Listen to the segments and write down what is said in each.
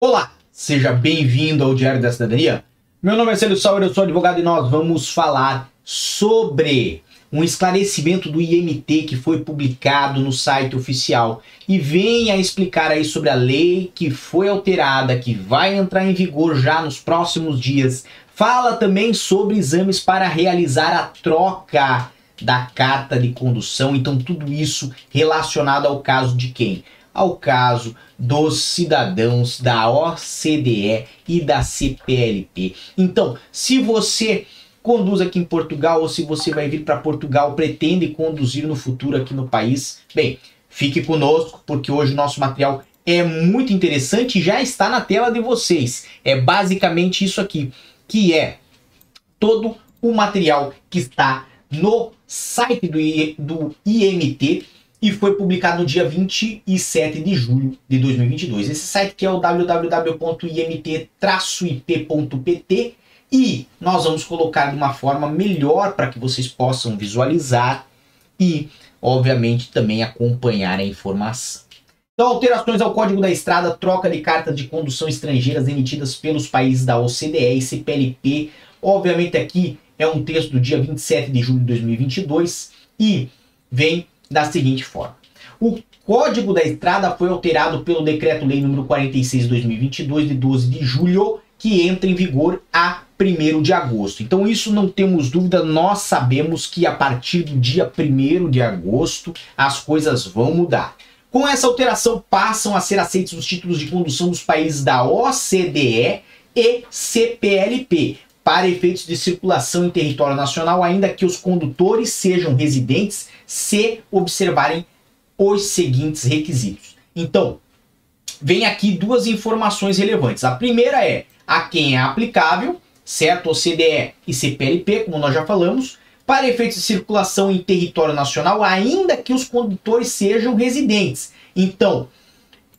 Olá, seja bem-vindo ao Diário da Cidadania. Meu nome é Célio Sauer, eu sou advogado e nós vamos falar sobre um esclarecimento do IMT que foi publicado no site oficial e vem a explicar aí sobre a lei que foi alterada, que vai entrar em vigor já nos próximos dias. Fala também sobre exames para realizar a troca da carta de condução, então tudo isso relacionado ao caso de quem? Ao caso dos cidadãos da OCDE e da CPLP. Então, se você conduz aqui em Portugal ou se você vai vir para Portugal, pretende conduzir no futuro aqui no país, bem, fique conosco porque hoje o nosso material é muito interessante e já está na tela de vocês. É basicamente isso aqui, que é todo o material que está no site do, do IMT e foi publicado no dia 27 de julho de 2022. Esse site que é o www.imt-ip.pt e nós vamos colocar de uma forma melhor para que vocês possam visualizar e, obviamente, também acompanhar a informação. Então, alterações ao Código da Estrada, troca de cartas de condução estrangeiras emitidas pelos países da OCDE e CPLP. Obviamente, aqui é um texto do dia 27 de julho de 2022 e vem da seguinte forma. O Código da Estrada foi alterado pelo Decreto-Lei número 46 de 2022 de 12 de julho, que entra em vigor a 1 de agosto. Então isso não temos dúvida, nós sabemos que a partir do dia 1 de agosto as coisas vão mudar. Com essa alteração passam a ser aceitos os títulos de condução dos países da OCDE e CPLP, para efeitos de circulação em território nacional, ainda que os condutores sejam residentes, se observarem os seguintes requisitos. Então, vem aqui duas informações relevantes. A primeira é a quem é aplicável, certo? OCDE e CPLP, como nós já falamos, para efeitos de circulação em território nacional, ainda que os condutores sejam residentes. Então,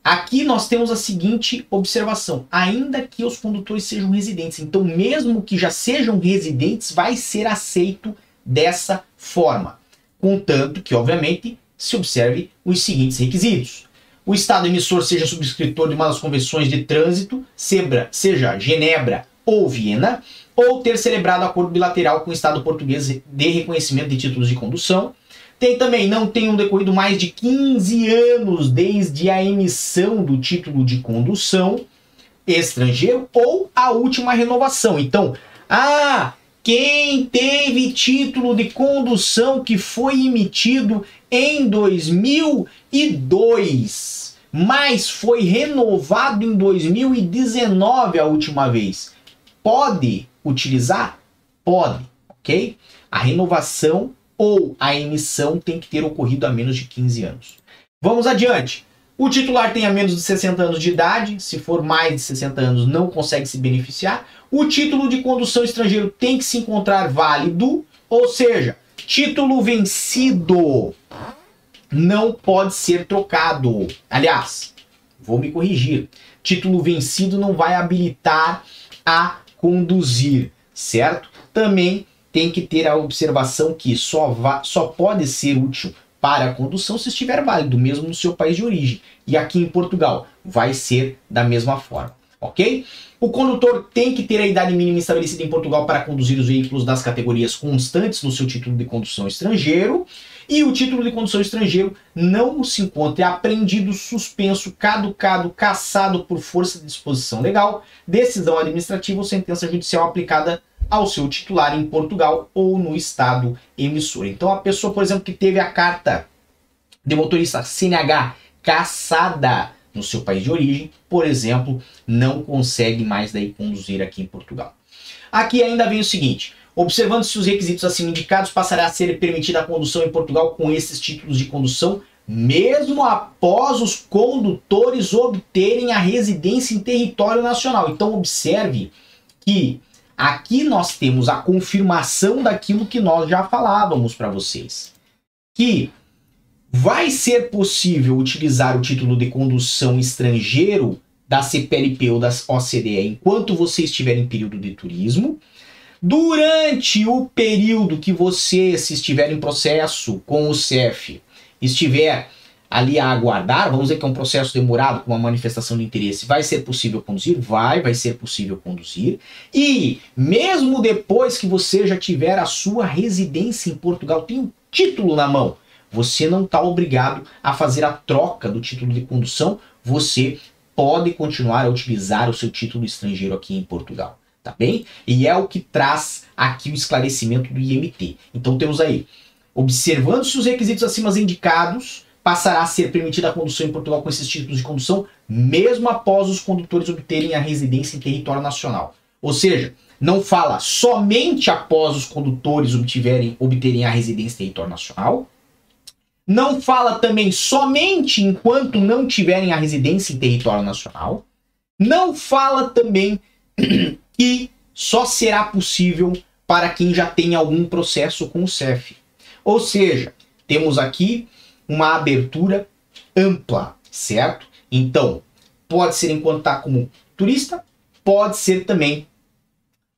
Aqui nós temos a seguinte observação: ainda que os condutores sejam residentes, então, mesmo que já sejam residentes, vai ser aceito dessa forma, contanto que, obviamente, se observe os seguintes requisitos. O Estado emissor seja subscritor de uma das convenções de trânsito, seja Genebra ou Viena, ou ter celebrado acordo bilateral com o Estado português de reconhecimento de títulos de condução, tem também, não tenham decorrido mais de 15 anos desde a emissão do título de condução estrangeiro ou a última renovação. Então, ah, quem teve título de condução que foi emitido em 2002, mas foi renovado em 2019 a última vez, pode utilizar? Pode, ok? A renovação ou a emissão tem que ter ocorrido há menos de 15 anos. Vamos adiante. O titular tem a menos de 60 anos de idade, se for mais de 60 anos não consegue se beneficiar. O título de condução estrangeiro tem que se encontrar válido, ou seja, título vencido não pode ser trocado. Aliás, vou me corrigir. Título vencido não vai habilitar a conduzir, certo? Também tem que ter a observação que só, só pode ser útil para a condução se estiver válido, mesmo no seu país de origem. E aqui em Portugal vai ser da mesma forma, ok? O condutor tem que ter a idade mínima estabelecida em Portugal para conduzir os veículos das categorias constantes no seu título de condução estrangeiro. E o título de condução estrangeiro não se encontra apreendido, suspenso, caducado, cassado por força de disposição legal, decisão administrativa ou sentença judicial aplicada ao seu titular em Portugal ou no estado emissor. Então, a pessoa, por exemplo, que teve a carta de motorista CNH caçada no seu país de origem, por exemplo, não consegue mais daí conduzir aqui em Portugal. Aqui ainda vem o seguinte: observando se os requisitos assim indicados, passará a ser permitida a condução em Portugal com esses títulos de condução, mesmo após os condutores obterem a residência em território nacional. Então, observe que Aqui nós temos a confirmação daquilo que nós já falávamos para vocês. Que vai ser possível utilizar o título de condução estrangeiro da CPLP ou da OCDE enquanto você estiver em período de turismo. Durante o período que você, se estiver em processo com o CEF, estiver ali a aguardar, vamos dizer que é um processo demorado com uma manifestação de interesse, vai ser possível conduzir? Vai, vai ser possível conduzir. E mesmo depois que você já tiver a sua residência em Portugal, tem um título na mão, você não está obrigado a fazer a troca do título de condução, você pode continuar a utilizar o seu título estrangeiro aqui em Portugal, tá bem? E é o que traz aqui o esclarecimento do IMT. Então temos aí, observando-se os requisitos acima indicados, passará a ser permitida a condução em Portugal com esses títulos de condução, mesmo após os condutores obterem a residência em território nacional. Ou seja, não fala somente após os condutores obtiverem, obterem a residência em território nacional. Não fala também somente enquanto não tiverem a residência em território nacional. Não fala também que só será possível para quem já tem algum processo com o CEF. Ou seja, temos aqui uma abertura ampla, certo? Então, pode ser enquanto está como turista, pode ser também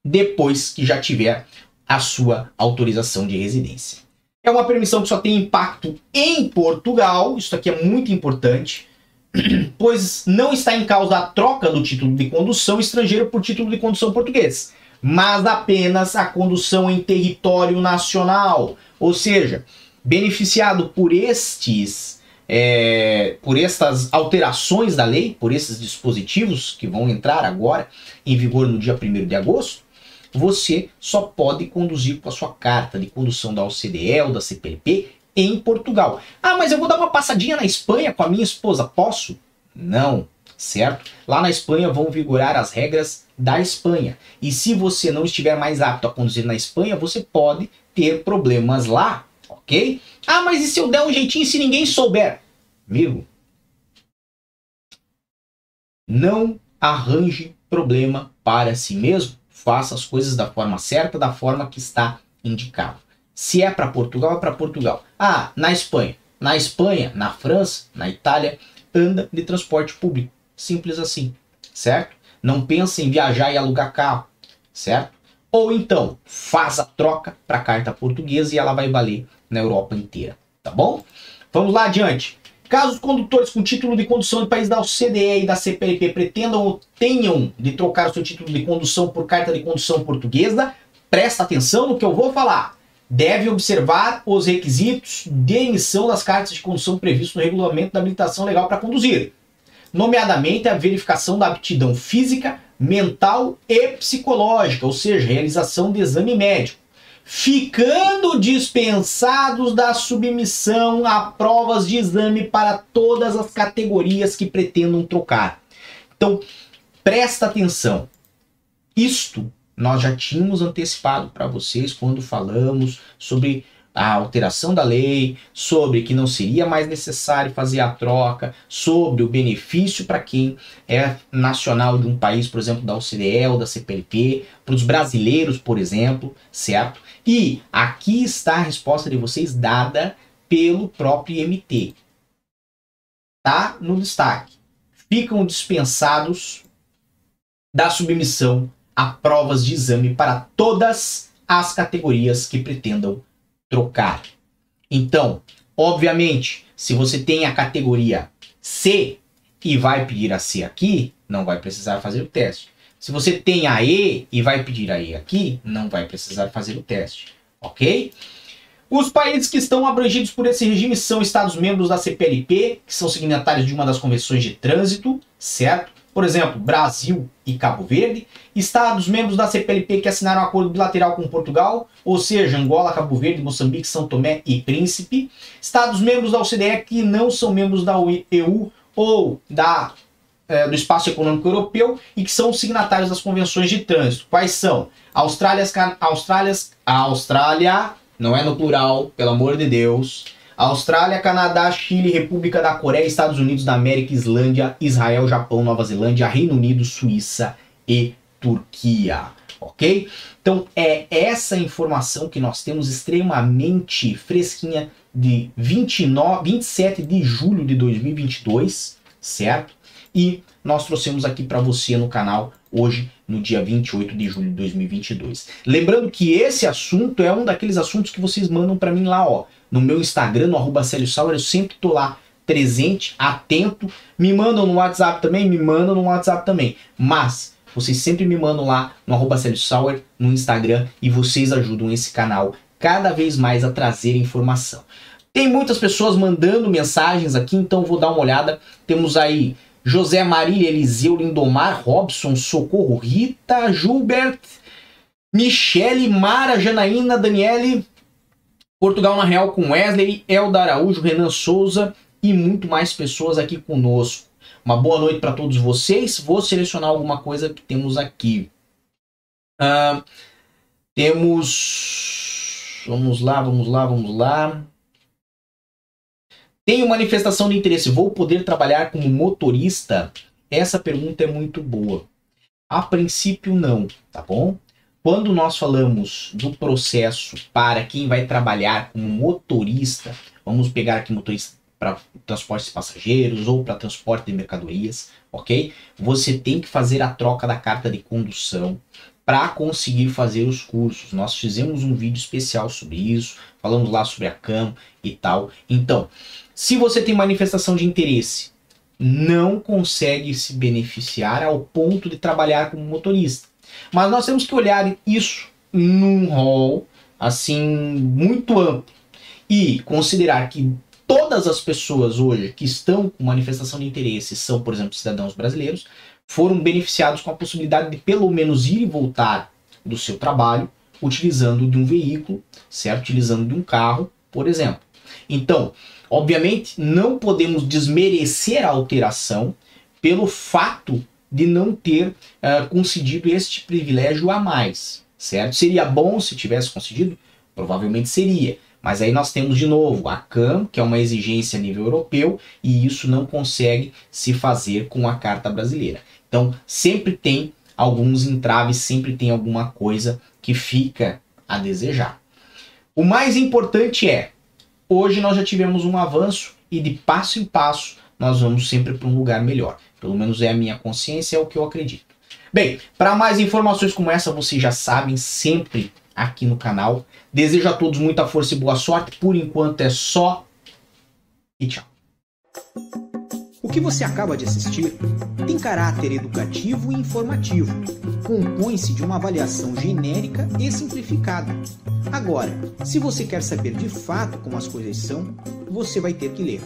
depois que já tiver a sua autorização de residência. É uma permissão que só tem impacto em Portugal, isso aqui é muito importante, pois não está em causa a troca do título de condução estrangeiro por título de condução português, mas apenas a condução em território nacional. Ou seja, beneficiado por estes é, por estas alterações da lei, por esses dispositivos que vão entrar agora em vigor no dia 1 de agosto, você só pode conduzir com a sua carta de condução da OCDE ou da CPLP em Portugal. Ah, mas eu vou dar uma passadinha na Espanha com a minha esposa, posso? Não, certo? Lá na Espanha vão vigorar as regras da Espanha. E se você não estiver mais apto a conduzir na Espanha, você pode ter problemas lá ok? Ah, mas e se eu der um jeitinho se ninguém souber? Amigo, não arranje problema para si mesmo. Faça as coisas da forma certa, da forma que está indicado. Se é para Portugal, é para Portugal. Ah, na Espanha. Na Espanha, na França, na Itália, anda de transporte público. Simples assim, certo? Não pense em viajar e alugar carro, certo? Ou então, faz a troca para a carta portuguesa e ela vai valer na Europa inteira, tá bom? Vamos lá adiante. Caso os condutores com título de condução de país da OCDE e da CPLP pretendam ou tenham de trocar o seu título de condução por carta de condução portuguesa, presta atenção no que eu vou falar. Deve observar os requisitos de emissão das cartas de condução previstos no regulamento da habilitação legal para conduzir, nomeadamente a verificação da aptidão física, mental e psicológica, ou seja, realização de exame médico ficando dispensados da submissão a provas de exame para todas as categorias que pretendam trocar. Então, presta atenção. Isto nós já tínhamos antecipado para vocês quando falamos sobre a alteração da lei, sobre que não seria mais necessário fazer a troca, sobre o benefício para quem é nacional de um país, por exemplo, da OCDE ou da CPLP, para os brasileiros, por exemplo, certo? E aqui está a resposta de vocês dada pelo próprio IMT. Tá no destaque. Ficam dispensados da submissão a provas de exame para todas as categorias que pretendam trocar. Então, obviamente, se você tem a categoria C e vai pedir a C aqui, não vai precisar fazer o teste. Se você tem a E e vai pedir a E aqui, não vai precisar fazer o teste, ok? Os países que estão abrangidos por esse regime são Estados-membros da CPLP, que são signatários de uma das convenções de trânsito, certo? Por exemplo, Brasil e Cabo Verde, estados membros da CPLP que assinaram um acordo bilateral com Portugal, ou seja, Angola, Cabo Verde, Moçambique, São Tomé e Príncipe, estados membros da OCDE que não são membros da EU ou da, é, do Espaço Econômico Europeu e que são signatários das convenções de trânsito. Quais são? Austrália, Austrália, Austrália, não é no plural, pelo amor de Deus. Austrália, Canadá, Chile, República da Coreia, Estados Unidos da América, Islândia, Israel, Japão, Nova Zelândia, Reino Unido, Suíça e Turquia. Ok? Então é essa informação que nós temos extremamente fresquinha de 29, 27 de julho de 2022, certo? E nós trouxemos aqui para você no canal hoje, no dia 28 de julho de 2022. Lembrando que esse assunto é um daqueles assuntos que vocês mandam para mim lá, ó no meu Instagram, no arroba Sauer, eu sempre tô lá presente, atento. Me mandam no WhatsApp também, me mandam no WhatsApp também. Mas vocês sempre me mandam lá no arroba Sauer, no Instagram, e vocês ajudam esse canal cada vez mais a trazer informação. Tem muitas pessoas mandando mensagens aqui, então vou dar uma olhada. Temos aí José Maria Eliseu Lindomar Robson, Socorro Rita, Gilbert, Michele, Mara, Janaína, Daniele, Portugal na Real com Wesley, Elda Araújo, Renan Souza e muito mais pessoas aqui conosco. Uma boa noite para todos vocês. Vou selecionar alguma coisa que temos aqui. Uh, temos. Vamos lá, vamos lá, vamos lá. Tenho manifestação de interesse. Vou poder trabalhar como motorista? Essa pergunta é muito boa. A princípio, não, tá bom? Quando nós falamos do processo para quem vai trabalhar como motorista, vamos pegar aqui motorista para transporte de passageiros ou para transporte de mercadorias, ok? Você tem que fazer a troca da carta de condução para conseguir fazer os cursos. Nós fizemos um vídeo especial sobre isso, falamos lá sobre a CAM e tal. Então, se você tem manifestação de interesse, não consegue se beneficiar ao ponto de trabalhar como motorista. Mas nós temos que olhar isso num rol assim muito amplo e considerar que todas as pessoas hoje que estão com manifestação de interesse são, por exemplo, cidadãos brasileiros, foram beneficiados com a possibilidade de pelo menos ir e voltar do seu trabalho utilizando de um veículo, certo? Utilizando de um carro, por exemplo. Então, obviamente, não podemos desmerecer a alteração pelo fato de não ter uh, concedido este privilégio a mais, certo? Seria bom se tivesse concedido? Provavelmente seria. Mas aí nós temos de novo a CAM, que é uma exigência a nível europeu, e isso não consegue se fazer com a carta brasileira. Então, sempre tem alguns entraves, sempre tem alguma coisa que fica a desejar. O mais importante é, hoje nós já tivemos um avanço e de passo em passo nós vamos sempre para um lugar melhor. Pelo menos é a minha consciência, é o que eu acredito. Bem, para mais informações como essa, vocês já sabem, sempre aqui no canal. Desejo a todos muita força e boa sorte. Por enquanto é só. E tchau. O que você acaba de assistir tem caráter educativo e informativo. Compõe-se de uma avaliação genérica e simplificada. Agora, se você quer saber de fato como as coisas são, você vai ter que ler.